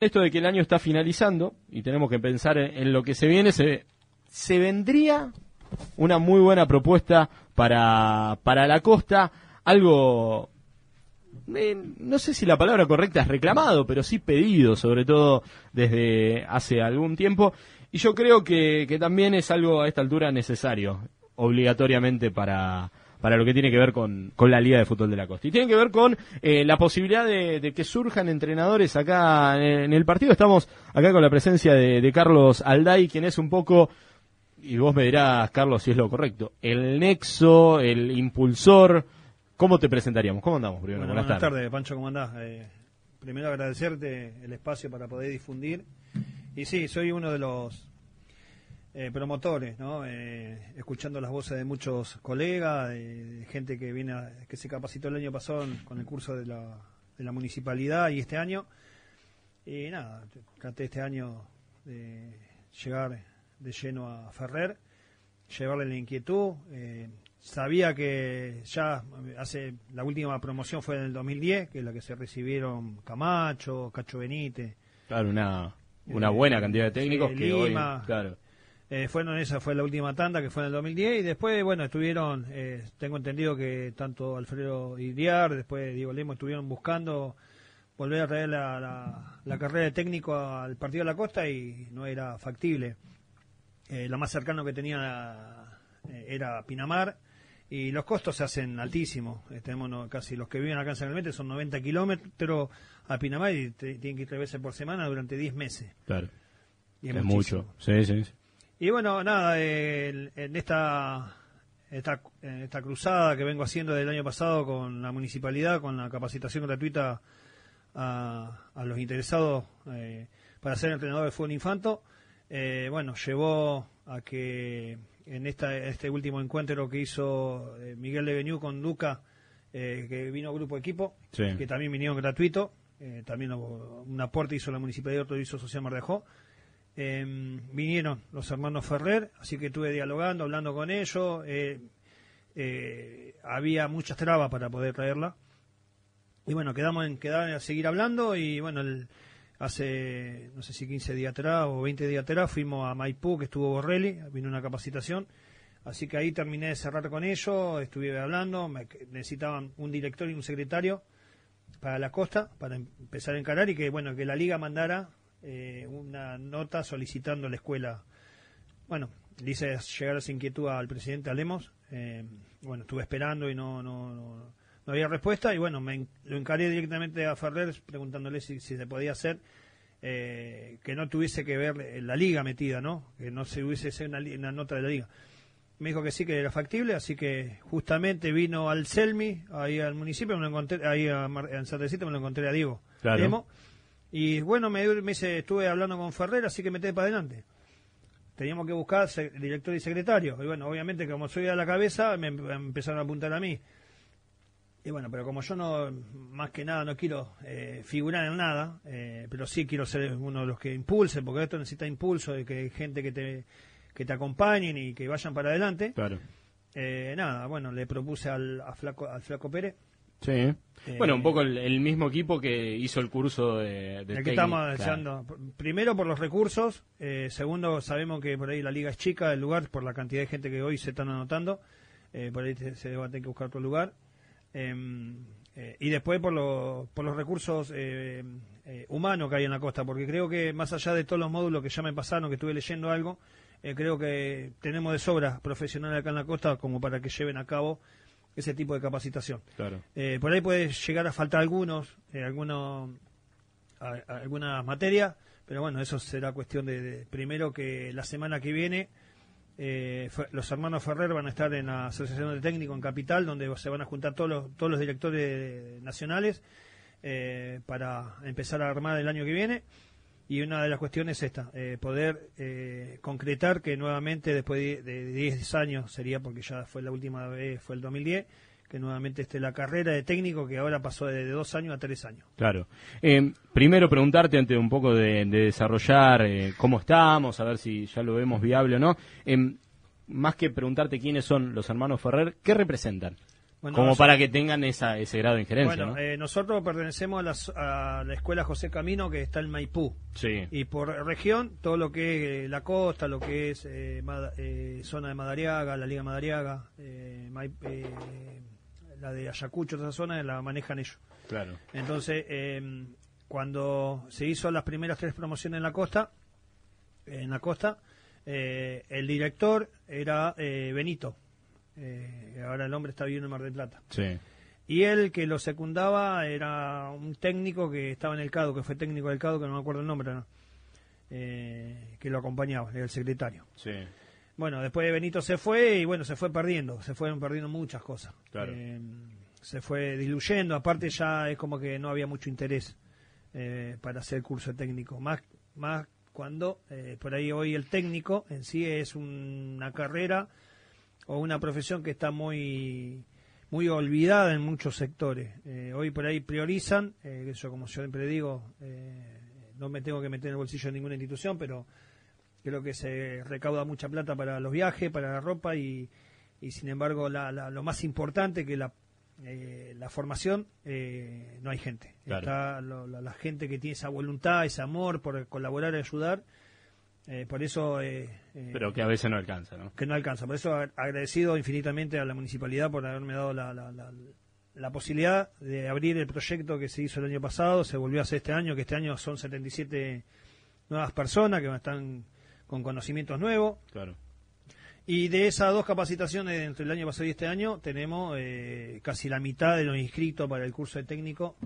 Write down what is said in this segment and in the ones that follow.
Esto de que el año está finalizando y tenemos que pensar en, lo que se viene, se, se vendría una muy buena propuesta para, para la costa, algo eh, no sé si la palabra correcta es reclamado, pero sí pedido, sobre todo desde hace algún tiempo. Y yo creo que, que también es algo a esta altura necesario, obligatoriamente para, para lo que tiene que ver con, con la Liga de Fútbol de la Costa. Y tiene que ver con eh, la posibilidad de, que surjan entrenadores acá en, el partido. Estamos acá con la presencia de, Carlos Alday, quien es un poco, y vos me dirás, Carlos, si es lo correcto, el nexo, el impulsor. ¿Cómo te presentaríamos? ¿Cómo andamos primero? buenas, tardes. Pancho, ¿cómo andás? Eh, primero agradecerte el espacio para poder difundir. Y sí, soy uno de los eh, promotores, ¿no? Eh, escuchando las voces de muchos colegas, de, gente que viene que se capacitó el año pasado con el curso de la, de la municipalidad y este año. Y nada, traté este año de llegar de lleno a Ferrer, llevarle la inquietud. Eh, sabía que ya hace la última promoción fue en el 2010, que es la que se recibieron Camacho, Cacho Benítez. Claro, una, una buena cantidad de técnicos que hoy, claro eh, fueron esa fue la última tanda que fue en el 2010 y después bueno estuvieron eh, tengo entendido que tanto Alfredo Iriar después Diego Lemo estuvieron buscando volver a traer la, la, carrera de técnico al partido de la costa y no era factible. Eh, lo más cercano que tenía eh, era Pinamar y los costos se hacen altísimos. Tenemos casi los que viven acá en San Clemente son 90 kilómetros a Pinamar y tienen que ir tres veces por semana durante 10 meses. Claro. Es, mucho. Sí, sí. Y bueno, nada, en esta, esta, esta cruzada que vengo haciendo del año pasado con la municipalidad, con la capacitación gratuita a, a los interesados eh, para ser entrenador de fútbol infanto, eh, bueno, llevó a que en esta, este último encuentro que hizo eh, Miguel Leveniu con Duca, que vino grupo equipo, que también vinieron gratuito, también un aporte hizo la municipalidad y otro hizo Social Mardejó, Em, vinieron los hermanos Ferrer, así que estuve dialogando, hablando con ellos. Eh, eh, había muchas trabas para poder traerla. Y bueno, quedamos en quedar a seguir hablando y bueno, hace no sé si 15 días atrás o 20 días atrás fuimos a Maipú, que estuvo Borrelli, vino una capacitación. Así que ahí terminé de cerrar con ellos, estuve hablando, necesitaban un director y un secretario para la costa, para empezar a encarar y que bueno, que la liga mandara eh, una nota solicitando a la escuela. Bueno, dice llegar esa inquietud al presidente Alemos. Eh, bueno, estuve esperando y no, no, no, había respuesta. Y bueno, me lo encaré directamente a Ferrer preguntándole si, se podía hacer. Eh, que no tuviese que ver la liga metida, ¿no? Que no se hubiese una, una, nota de la liga. Me dijo que sí, que era factible, así que justamente vino al Selmi, ahí al municipio, me lo encontré, ahí a, en me lo encontré a Diego. Claro. Y bueno, me, me dice, estuve hablando con Ferrer, así que metí para adelante. Teníamos que buscar director y secretario. Y bueno, obviamente, como soy a la cabeza, me, empezaron a apuntar a mí. Y bueno, pero como yo no, más que nada, no quiero eh, figurar en nada, eh, pero sí quiero ser uno de los que impulse, porque esto necesita impulso, de que hay gente que te, que te acompañen y que vayan para adelante. Claro. Eh, nada, bueno, le propuse al, a Flaco, al Flaco Pérez Sí. Eh, bueno, un poco el, mismo equipo que hizo el curso de, de el que estamos deseando. Primero por los recursos, eh, segundo sabemos que por ahí la liga es chica del lugar por la cantidad de gente que hoy se están anotando, eh, por ahí se, va a tener que buscar otro lugar. Em, y después por, por los recursos humanos que hay en la costa, porque creo que más allá de todos los módulos que ya me pasaron, que estuve leyendo algo, creo que tenemos de sobra profesionales acá en la costa como para que lleven a cabo ese tipo de capacitación. Claro. Eh, por ahí puede llegar a faltar algunos, eh, algunos, algunas materias, pero bueno, eso será cuestión de, primero que la semana que viene eh, los hermanos Ferrer van a estar en la Asociación de Técnicos en Capital, donde se van a juntar todos los, todos los directores nacionales para empezar a armar el año que viene. Y una de las cuestiones es esta, eh, poder eh, concretar que nuevamente después de, 10 años, sería porque ya fue la última vez, fue el 2010, que nuevamente esté la carrera de técnico que ahora pasó de, dos años a tres años. Claro. Eh, primero preguntarte antes un poco de, desarrollar cómo estamos, a ver si ya lo vemos viable o no. más que preguntarte quiénes son los hermanos Ferrer, ¿qué representan? Como para que tengan esa, ese grado de injerencia. Bueno, eh, nosotros pertenecemos a, la escuela José Camino, que está en Maipú. Sí. Y por región, todo lo que es la costa, lo que es eh, eh, zona de Madariaga, la Liga Madariaga, la de Ayacucho, toda esa zona, la manejan ellos. Claro. Entonces, cuando se hizo las primeras tres promociones en la costa, en la costa, el director era Benito eh, ahora el hombre está viviendo en Mar del Plata. Sí. Y él que lo secundaba era un técnico que estaba en el CADO, que fue técnico del CADO, que no me acuerdo el nombre, eh, que lo acompañaba, era el secretario. Sí. Bueno, después de Benito se fue y bueno, se fue perdiendo, se fueron perdiendo muchas cosas. Claro. Eh, se fue diluyendo, aparte ya es como que no había mucho interés para hacer curso técnico, más, más cuando por ahí hoy el técnico en sí es una carrera o una profesión que está muy muy olvidada en muchos sectores. Eh, hoy por ahí priorizan, eh, eso como yo siempre digo, eh, no me tengo que meter en el bolsillo de ninguna institución, pero creo que se recauda mucha plata para los viajes, para la ropa y, y sin embargo lo más importante que la, la formación, no hay gente. Está la gente que tiene esa voluntad, ese amor por colaborar y ayudar eh, por eso. Eh, eh, Pero que a veces no alcanza, ¿no? Que no alcanza. Por eso agradecido infinitamente a la municipalidad por haberme dado la, la, posibilidad de abrir el proyecto que se hizo el año pasado, se volvió a hacer este año, que este año son 77 nuevas personas que están con conocimientos nuevos. Claro. Y de esas dos capacitaciones entre el año pasado y este año, tenemos casi la mitad de los inscritos para el curso de técnico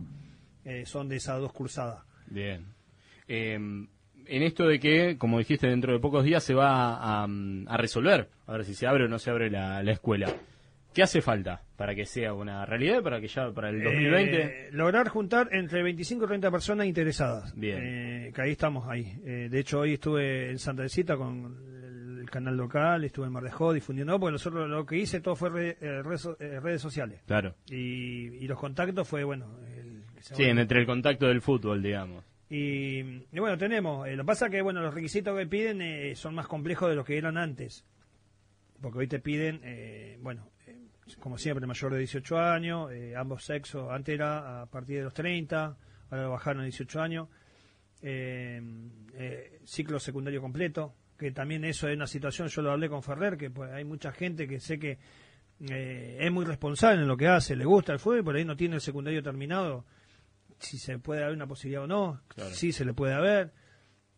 son de esas dos cursadas. Bien. Eh, en esto de que, como dijiste, dentro de pocos días se va a, resolver, a ver si se abre o no se abre la, escuela. ¿Qué hace falta para que sea una realidad, para que ya para el 2020? Eh, lograr juntar entre 25 y 30 personas interesadas. Bien. Eh, que ahí estamos, ahí. Eh, de hecho, hoy estuve en Santa Cita con el, canal local, estuve en Mar de difundiendo, porque nosotros lo que hice todo fue redes sociales. Claro. Y, los contactos fue, bueno... sí, entre el contacto del fútbol, digamos. Y, bueno, tenemos. Eh, lo que pasa que bueno, los requisitos que piden eh, son más complejos de los que eran antes. Porque hoy te piden, eh, bueno, como siempre, mayor de 18 años, ambos sexos. Antes era a partir de los 30, ahora lo bajaron a 18 años. ciclo secundario completo, que también eso es una situación, yo lo hablé con Ferrer, que pues, hay mucha gente que sé que es muy responsable en lo que hace, le gusta el fútbol, por ahí no tiene el secundario terminado si se puede haber una posibilidad o no, sí se le puede haber,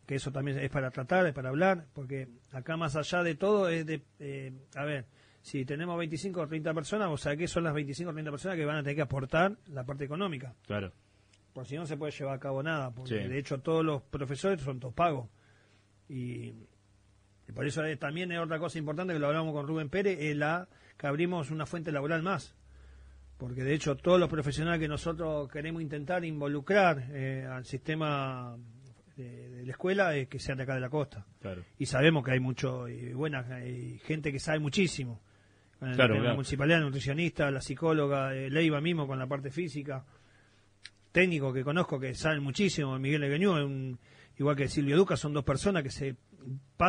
que eso también es para tratar, es para hablar, porque acá más allá de todo es de, eh, a ver, si tenemos 25 o 30 personas, o sea, que son las 25 o 30 personas que van a tener que aportar la parte económica. Claro. Porque si no se puede llevar a cabo nada, porque de hecho todos los profesores son todos pagos. Y, por eso también es otra cosa importante que lo hablamos con Rubén Pérez, es la que abrimos una fuente laboral más porque de hecho todos los profesionales que nosotros queremos intentar involucrar eh, al sistema de, la escuela es que sean de acá de la costa. Y sabemos que hay mucho, y buena hay gente que sabe muchísimo. la municipalidad, la nutricionista, la psicóloga, eh, Leiva mismo con la parte física, técnico que conozco que saben muchísimo, Miguel Legueñú, igual que Silvio Duca, son dos personas que se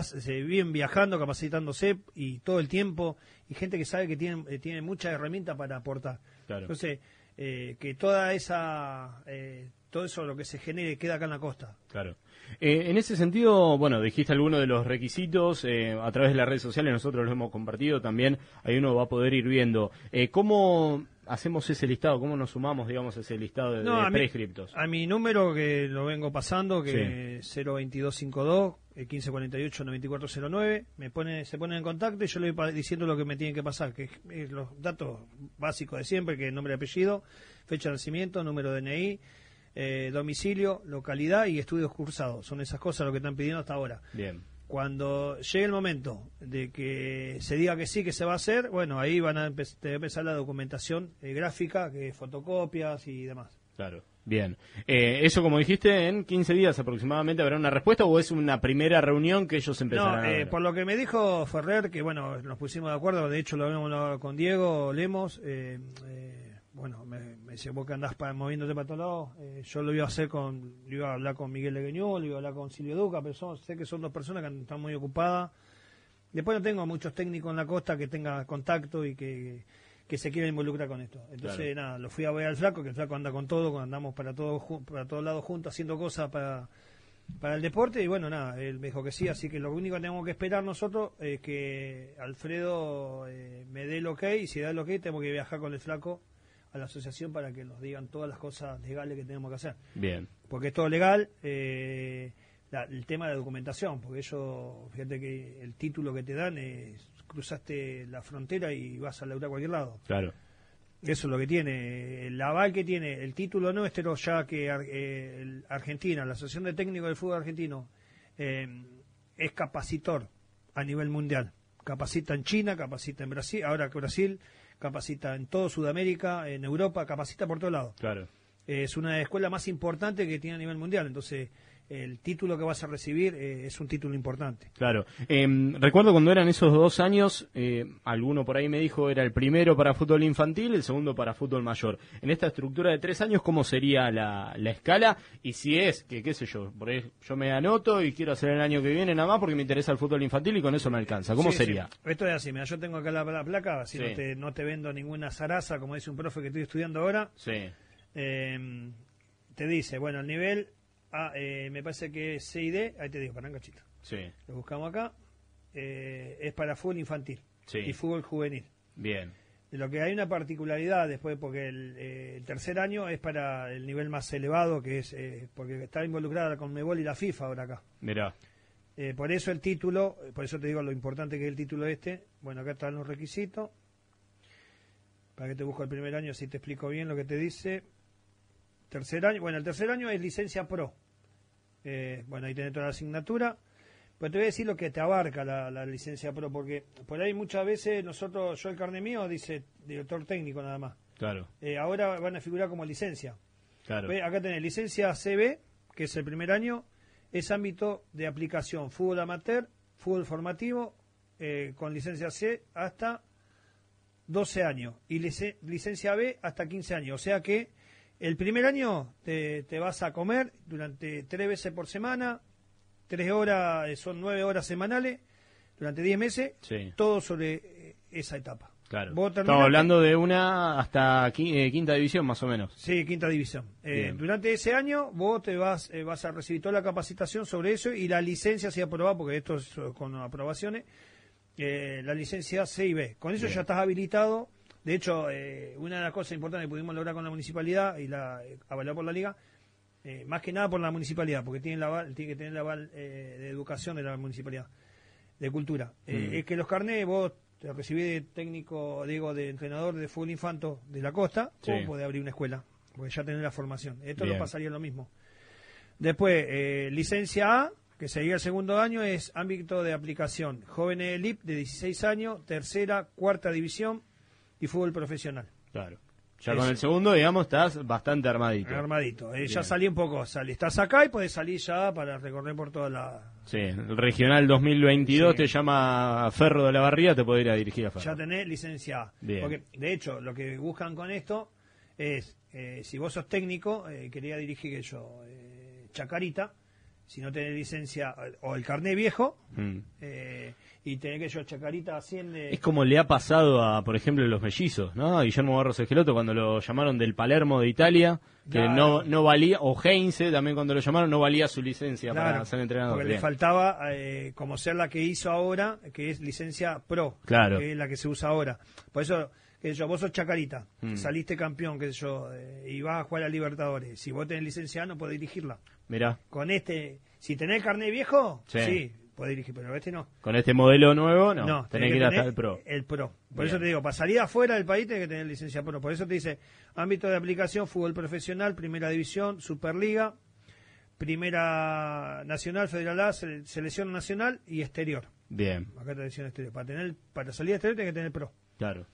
se viven viajando, capacitándose y todo el tiempo, y gente que sabe que tiene, eh, tiene muchas herramientas para aportar. Entonces, eh, que toda esa, eh, todo eso lo que se genere queda acá en la costa. Claro. en ese sentido, bueno, dijiste algunos de los requisitos, a través de las redes sociales nosotros los hemos compartido también, ahí uno va a poder ir viendo. ¿Cómo hacemos ese listado? ¿Cómo nos sumamos, digamos, a ese listado de, no, prescriptos? a mi número que lo vengo pasando, que es 02252 1548-9409, me pone, se ponen en contacto y yo le voy diciendo lo que me tienen que pasar, que es, los datos básicos de siempre, que es nombre y apellido, fecha de nacimiento, número de DNI, eh, domicilio, localidad y estudios cursados. Son esas cosas lo que están pidiendo hasta ahora. Bien. Cuando llegue el momento de que se diga que sí, que se va a hacer, bueno, ahí van a empezar la documentación eh, gráfica, que fotocopias y demás. Claro. Bien. Eh, eso, como dijiste, en 15 días aproximadamente habrá una respuesta o es una primera reunión que ellos empezarán No, a eh, por lo que me dijo Ferrer, que bueno, nos pusimos de acuerdo, de hecho lo habíamos hablado con Diego Lemos, eh, eh, bueno, me, me dice, vos que andás pa- moviéndote para todos lados, eh, yo lo iba a hacer con, lo iba a hablar con Miguel Legueñol, lo iba a hablar con Silvio Duca, pero son- sé que son dos personas que están muy ocupadas. Después no tengo muchos técnicos en la costa que tengan contacto y que, que se quieran involucrar con esto. Entonces, Claro. nada, lo fui a ver al flaco, que el flaco anda con todo, andamos para todos para todos lados juntos haciendo cosas para, para el deporte y bueno, nada, él me dijo que sí, así que lo único que tenemos que esperar nosotros es que Alfredo eh, me dé el ok y si da el ok tenemos que viajar con el flaco a la asociación para que nos digan todas las cosas legales que tenemos que hacer. Bien. Porque es todo legal, eh, la- el tema de la documentación, porque ellos, fíjate que el título que te dan es cruzaste la frontera y vas a laburar a cualquier lado. Claro. Eso es lo que tiene. El aval que tiene, el título nuestro, ya que Ar- eh, el Argentina, la Asociación de Técnicos del Fútbol Argentino, eh, es capacitor a nivel mundial. Capacita en China, capacita en Brasil, ahora que Brasil, capacita en todo Sudamérica, en Europa, capacita por todos lados. Claro. Es una escuela más importante que tiene a nivel mundial. Entonces, el título que vas a recibir eh, es un título importante. Claro. Em, recuerdo cuando eran esos dos años, eh, alguno por ahí me dijo era el primero para fútbol infantil, el segundo para fútbol mayor. En esta estructura de tres años, ¿cómo sería la, la escala? Y si es, que qué sé yo, por ahí yo me anoto y quiero hacer el año que viene nada más porque me interesa el fútbol infantil y con eso me alcanza. ¿Cómo Sí, sería? sí. Esto es así, mira, yo tengo acá la, la placa, así Sí. no, te, no te vendo ninguna zaraza, como dice un profe que estoy estudiando ahora. Sí. Eh, te dice, bueno, el nivel, A, eh, me parece que es C y D, ahí te digo, para un cachito. Sí. Lo buscamos acá, eh, es para fútbol infantil Sí. y fútbol juvenil. Bien. De lo que hay una particularidad después, porque el, eh, el tercer año es para el nivel más elevado, que es eh, porque está involucrada con Mebol y la FIFA ahora acá. Mirá. Por eso el título, por eso te digo lo importante que es el título este. Bueno, acá están los requisitos. Para que te busco el primer año, si te explico bien lo que te dice. Tercer año, bueno, el tercer año es licencia pro. Eh, bueno, ahí tenés toda la asignatura. Pues te voy a decir lo que te abarca la, la licencia pro, porque por ahí muchas veces nosotros, yo el carnet mío dice director técnico nada más. Claro. Eh, ahora van a figurar como licencia. Claro. Ve, Acá tenés licencia CB, que es el primer año, es ámbito de aplicación fútbol amateur, fútbol formativo, eh, con licencia C hasta 12 años y lice- licencia B hasta 15 años. O sea que el primer año te, te vas a comer durante tres veces por semana, tres horas, eh, son nueve horas semanales, durante 10 meses, Sí. todo sobre eh, esa etapa. Claro. Estamos hablando de una hasta eh, quinta división más o menos. Sí, quinta división. Eh, durante ese año vos te vas eh, vas a recibir toda la capacitación sobre eso y la licencia si aprobada, porque esto es con aprobaciones, eh, la licencia C y B. Con eso Bien. ya estás habilitado. De hecho, eh, una de las cosas importantes que pudimos lograr con la municipalidad y la eh, avalada por la liga, eh, más que nada por la municipalidad, porque tiene, aval, tiene que tener el aval eh, de educación de la municipalidad, de cultura. Eh, Mm. Es que los carnés vos te recibís de técnico, digo, de entrenador de fútbol infanto de la costa, Sí. o podés abrir una escuela, porque ya tenés la formación. Esto Bien. no pasaría lo mismo. Después, eh, licencia A, que sería el segundo año, es ámbito de aplicación. Jóvenes elite de 16 años, tercera, cuarta división y fútbol profesional. Claro. Ya Eso. con el segundo, digamos, estás bastante armadito. Armadito. Eh, ya salí un poco, salí. Estás acá y podés salir ya para recorrer por toda la... Sí, el Regional 2022 Sí. te llama Ferro de la Barría, te puede ir a dirigir a Ferro. Ya tenés licencia A. Bien. Porque, de hecho, lo que buscan con esto es, eh, si vos sos técnico, eh, quería dirigir que yo, eh, Chacarita, si no tenés licencia, eh, o el carné viejo, Mm. eh, y tenés que yo, Chacarita asciende... Es como le ha pasado a, por ejemplo, los mellizos, ¿no? A Guillermo Barros Esqueloto cuando lo llamaron del Palermo de Italia, que Claro. no, no valía, o Heinze también cuando lo llamaron no valía su licencia Claro, para ser entrenador. Porque le faltaba eh, como ser la que hizo ahora, que es licencia pro, Claro. que es la que se usa ahora. Por eso, que yo, vos sos Chacarita, Mm. saliste campeón, que yo, eh, y vas a jugar a Libertadores. Si vos tenés licencia no podés dirigirla. Mirá, Con este, si tenés carnet viejo, Sí. sí, podés dirigir, pero este no. con este modelo nuevo, no, No, tenés que ir hasta el pro. El pro. Por Bien. eso te digo, para salir afuera del país tenés que tener licencia pro. Por eso te dice, ámbito de aplicación, fútbol profesional, primera división, superliga, primera nacional, federal A, selección nacional y exterior. Bien, Acá te decía exterior. Para tener, para salir exterior tenés que tener pro. claro.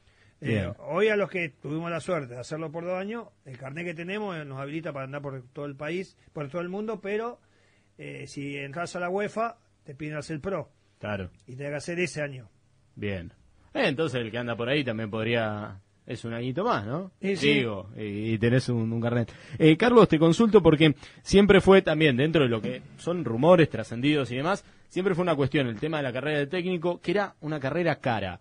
Eh, hoy a los que tuvimos la suerte de hacerlo por dos años, el carnet que tenemos eh, nos habilita para andar por todo el país, por todo el mundo, pero eh, si entras a la UEFA, te piden hacer el pro. Claro. Y te que hacer ese año. Bien. entonces el que anda por ahí también podría es un añito más, ¿no? Sí, Digo, y, tenés un, carnet. Eh, Carlos, te consulto porque siempre fue también, dentro de lo que son rumores trascendidos y demás, siempre fue una cuestión, el tema de la carrera de técnico, que era una carrera cara.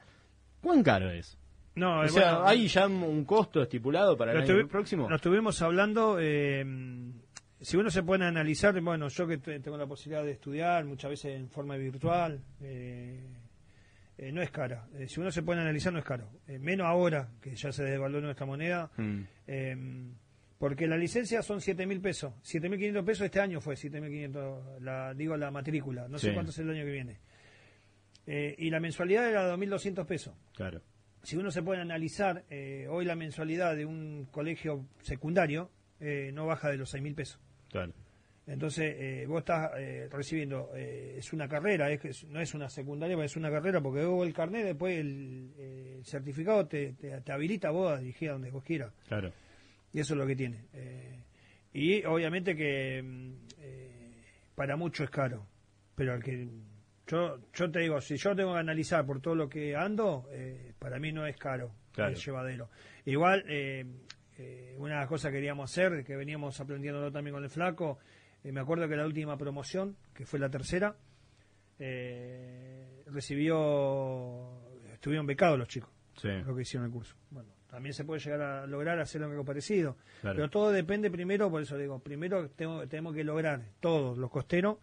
¿Cuán caro es? No, o sea, ¿hay ya un costo estipulado para el año próximo? Lo estuvimos hablando, eh, si uno se puede analizar, bueno, yo que tengo la posibilidad de estudiar muchas veces en forma virtual, eh, eh, no es cara. Eh, si uno se puede analizar, no es caro. Menos ahora, que ya se devaluó nuestra moneda. Mm. Porque la licencia son 7 mil pesos. 7 mil 500 pesos este año fue 7 mil 500, la, digo la matrícula. No sé cuánto es el año que viene. y la mensualidad era 2.200 pesos. Claro. Si uno se puede analizar, hoy la mensualidad de un colegio secundario no baja de los 6 mil pesos. Claro. Entonces, eh, vos estás eh, recibiendo, eh, es una carrera, es, no es una secundaria, es una carrera, porque vos el carnet, después el, certificado te, te, habilita a vos a dirigir a donde vos quieras. Claro. Y eso es lo que tiene. y obviamente que mm, para mucho es caro, pero al que. Yo, yo te digo, si yo tengo que analizar por todo lo que ando, para mí no es caro, claro. es llevadero. Igual, una de las cosas que queríamos hacer, que veníamos aprendiendo también con el flaco, eh, me acuerdo que la última promoción, que fue la tercera, eh, recibió, estuvieron becados los chicos, lo que hicieron el curso. Bueno, también se puede llegar a lograr hacer algo parecido, pero todo depende primero, por eso digo, primero tenemos que lograr todos los costeros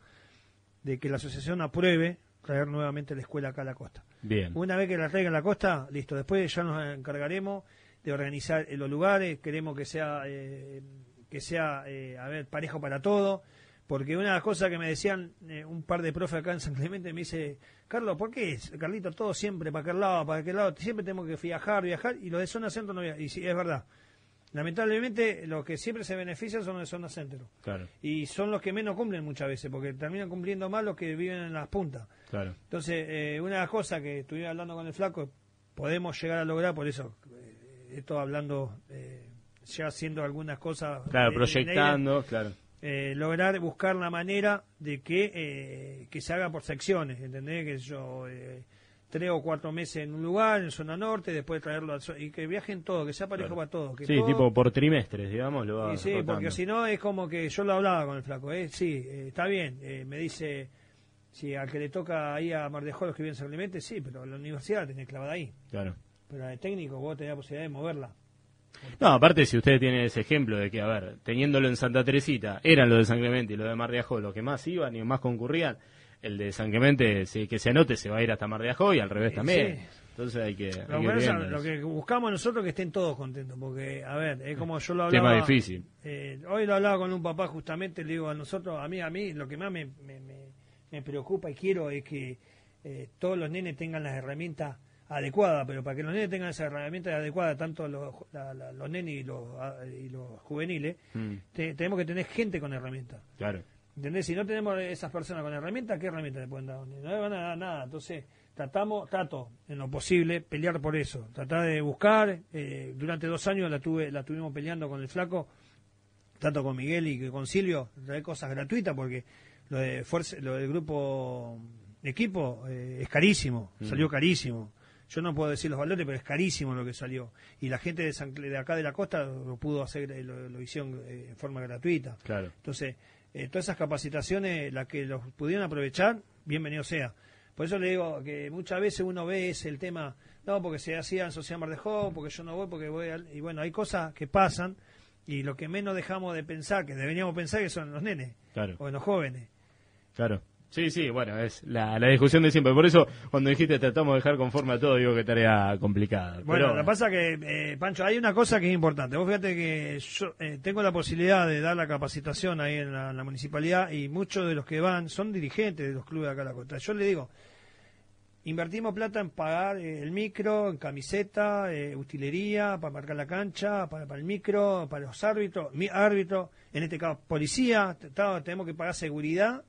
de que la asociación apruebe traer nuevamente la escuela acá a la costa. Bien. Una vez que la traigan a la costa, listo, después ya nos encargaremos de organizar los lugares, queremos que sea eh, que sea, eh, a ver, parejo para todo. Porque una de las cosas que me decían eh, un par de profes acá en San Clemente me dice, Carlos, ¿por qué, Carlito, todo siempre para aquel lado, para aquel lado? Siempre tenemos que viajar, viajar, y lo de zona centro no viaja. Y sí, es verdad. Lamentablemente, los que siempre se benefician son los de zona centro. Claro. Y son los que menos cumplen muchas veces, porque terminan cumpliendo más los que viven en las puntas. Claro. Entonces, eh, una de las cosas que estuve hablando con el flaco, podemos llegar a lograr, por eso, esto hablando ya haciendo algunas cosas. Claro, proyectando, claro. Eh, lograr buscar la manera de que, eh, que se haga por secciones, ¿entendés? Que yo, eh, tres o cuatro meses en un lugar, en zona norte, después traerlo al y que viajen todo, que sea parejo para todo. Que sí, tipo por trimestres, digamos. Lo sí, porque si no es como que yo lo hablaba con el flaco, ¿eh? sí, está bien, me dice, si al que le toca ahí a Mardejó los que viven en San Clemente, sí, pero la universidad la tenés clavada ahí. Claro. Pero al técnico vos tenés la posibilidad de moverla. No, aparte si usted tiene ese ejemplo de que, a ver, teniéndolo en Santa Teresita, eran los de San Clemente y los de Mar de Ajó los que más iban y más concurrían, el de San Clemente, si, que se anote, se va a ir hasta Mar de Ajó y al revés también. Entonces hay que... lo, que buscamos nosotros que estén todos contentos, porque, a ver, es como yo lo hablaba... Tema difícil. Eh, hoy lo hablaba con un papá justamente, le digo a nosotros, a mí, a mí, lo que más me, me, me, preocupa y quiero es que eh, todos los nenes tengan las herramientas adecuada, pero para que los nenes tengan esa herramienta adecuada, tanto los, los nenes y los, y los juveniles, mm. tenemos que tener gente con herramientas. Claro. ¿Entendés? Si no tenemos esas personas con herramientas, ¿qué herramientas le pueden dar? No le van a dar nada. Entonces, tratamos, trato, en lo posible, pelear por eso. Tratar de buscar. Eh, durante dos años la tuve la tuvimos peleando con el flaco, tanto con Miguel y con Silvio, traer cosas gratuitas, porque lo, de fuerza, lo del grupo equipo eh, es carísimo, mm. salió carísimo. Yo no puedo decir los valores, pero es carísimo lo que salió. Y la gente de, de acá de la costa lo pudo hacer, eh, lo, hicieron eh, en forma gratuita. Claro. Entonces, eh, todas esas capacitaciones, las que los pudieron aprovechar, bienvenido sea. Por eso le digo que muchas veces uno ve ese el tema, no, porque se hacía en Sociedad Mar de porque yo no voy, porque voy Y bueno, hay cosas que pasan y lo que menos dejamos de pensar, que deberíamos pensar que son los nenes claro. o los jóvenes. Claro. Sí, sí, bueno, es la, discusión de siempre. Por eso, cuando dijiste tratamos de dejar conforme a todo, digo que tarea complicada. Bueno, lo que pasa que, eh, Pancho, hay una cosa que es importante. Vos fíjate que yo eh, tengo la posibilidad de dar la capacitación ahí en la, municipalidad y muchos de los que van son dirigentes de los clubes de acá a la costa. Yo le digo, invertimos plata en pagar eh, el micro, en camiseta, utilería, para marcar la cancha, para, para el micro, para los árbitros, mi árbitro, en este caso policía, tenemos que pagar seguridad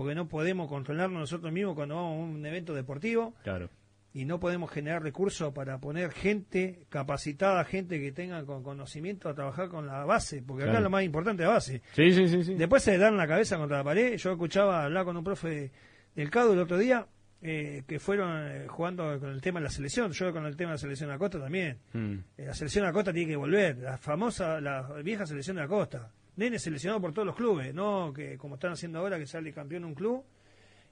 porque no podemos controlarnos nosotros mismos cuando vamos a un evento deportivo. Claro. y no podemos generar recursos para poner gente capacitada, gente que tenga con conocimiento a trabajar con la base, porque acá Claro. lo más importante es la base. Sí, sí, sí. sí. Después se dan la cabeza contra la pared. Yo escuchaba hablar con un profe del CADU el otro día eh, que fueron eh, jugando con el tema de la selección. Yo con el tema de la selección de la costa también. Mm. Eh, la selección de la costa tiene que volver. La famosa, la vieja selección de la Nene seleccionado por todos los clubes, no que como están haciendo ahora que sale campeón un club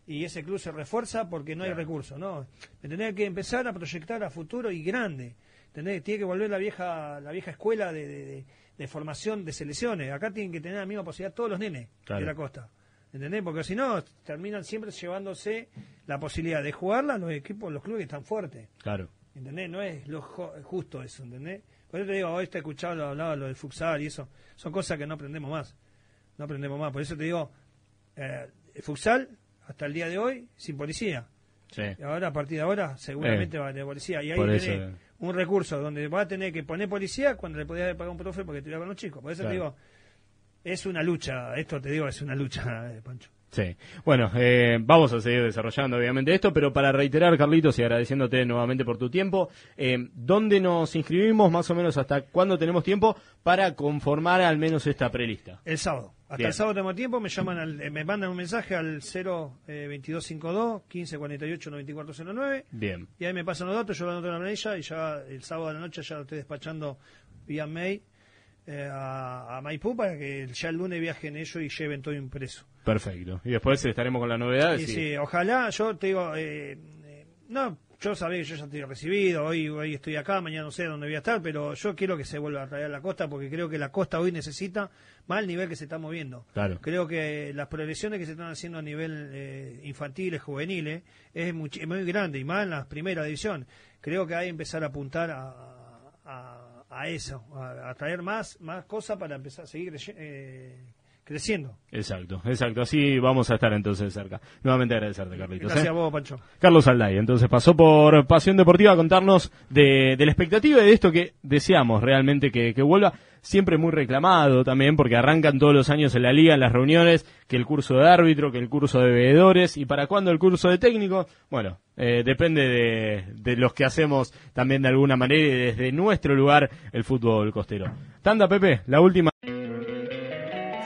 y ese club se refuerza porque no hay recursos, ¿no? Tendría que empezar a proyectar a futuro y grande. ¿Entendés? Tiene que volver la vieja la vieja escuela de, de- de- de formación de selecciones. Acá tienen que tener la misma posibilidad todos los nenes Claro. de la costa. ¿Entendés? Porque si no, terminan siempre llevándose la posibilidad de jugarla los equipos, los clubes que están fuertes. Claro. ¿Entendés? No es lo justo eso, ¿entendés? Por eso te digo, hoy te he escuchado, lo hablaba lo del futsal y eso. Son cosas que no aprendemos más. No aprendemos más. Por eso te digo, eh, el futsal, hasta el día de hoy, sin policía. Sí. Y ahora, a partir de ahora, seguramente va a tener policía. Y ahí tenés eso- un recurso donde va a tener que poner policía cuando le podías haber pagado un profe porque te iba con los chicos. Por eso te digo, es una lucha. Esto te digo, es una lucha, eh, Pancho. Sí. Bueno, eh, vamos a seguir desarrollando obviamente esto, pero para reiterar, Carlitos, y agradeciéndote nuevamente por tu tiempo, eh, ¿dónde nos inscribimos más o menos hasta cuándo tenemos tiempo para conformar al menos esta prelista? El sábado. Hasta Bien. el sábado tengo tiempo, me llaman al- eh, me mandan un mensaje al 0 eh, 2252 1548 9409 Bien. y ahí me pasan los datos, yo lo anoto en la planilla y ya el sábado a la noche ya lo estoy despachando vía mail eh, a, a Maipú para que ya el lunes viajen ellos y lleven todo impreso. Perfecto. Y después estaremos con las novedades. Y y- sí, ojalá, yo te digo, eh, eh, no, yo sabía que yo ya estoy recibido, hoy, hoy estoy acá, mañana no sé dónde voy a estar, pero yo quiero que se vuelva a traer a la costa porque creo que la costa hoy necesita más el nivel que se está moviendo. Claro. Creo que las progresiones que se están haciendo a nivel eh, infantiles, juveniles, es muy, muy grande y más en la primera división. Creo que hay que empezar a apuntar a, a, a eso, a, a traer más, más cosas para empezar a seguir eh, creciendo. Exacto, exacto. Así vamos a estar entonces cerca. Nuevamente agradecerte, Carlitos. Gracias ¿eh? a vos, Pancho. Carlos Alday, entonces pasó por Pasión Deportiva a contarnos de, de la expectativa y de esto que deseamos realmente que, que vuelva. Siempre muy reclamado también, porque arrancan todos los años en la liga, en las reuniones, que el curso de árbitro, que el curso de veedores, y para cuándo el curso de técnico, bueno, eh, depende de, de los que hacemos también de alguna manera y desde nuestro lugar el fútbol costero. Tanda, Pepe, la última.